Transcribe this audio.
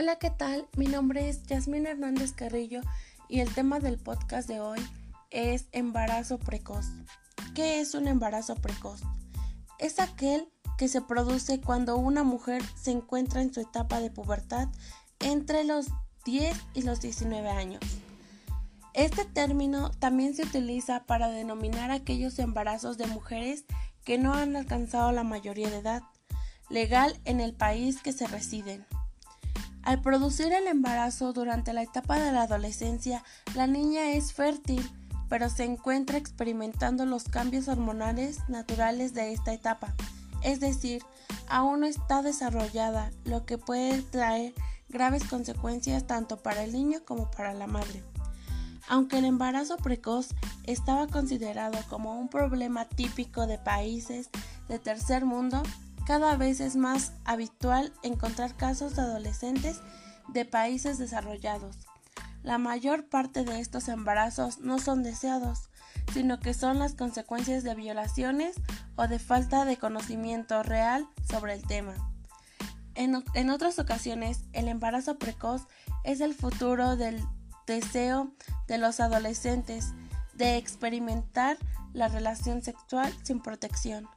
Hola, ¿qué tal? Mi nombre es Yasmín Hernández Carrillo y el tema del podcast de hoy es embarazo precoz. ¿Qué es un embarazo precoz? Es aquel que se produce cuando una mujer se encuentra en su etapa de pubertad entre los 10 y los 19 años. Este término también se utiliza para denominar aquellos embarazos de mujeres que no han alcanzado la mayoría de edad legal en el país que se residen. Al producir el embarazo durante la etapa de la adolescencia, la niña es fértil, pero se encuentra experimentando los cambios hormonales naturales de esta etapa, es decir, aún no está desarrollada, lo que puede traer graves consecuencias tanto para el niño como para la madre. Aunque el embarazo precoz estaba considerado como un problema típico de países de tercer mundo, cada vez es más habitual encontrar casos de adolescentes de países desarrollados. La mayor parte de estos embarazos no son deseados, sino que son las consecuencias de violaciones o de falta de conocimiento real sobre el tema. En, otras ocasiones, el embarazo precoz es el futuro del deseo de los adolescentes de experimentar la relación sexual sin protección.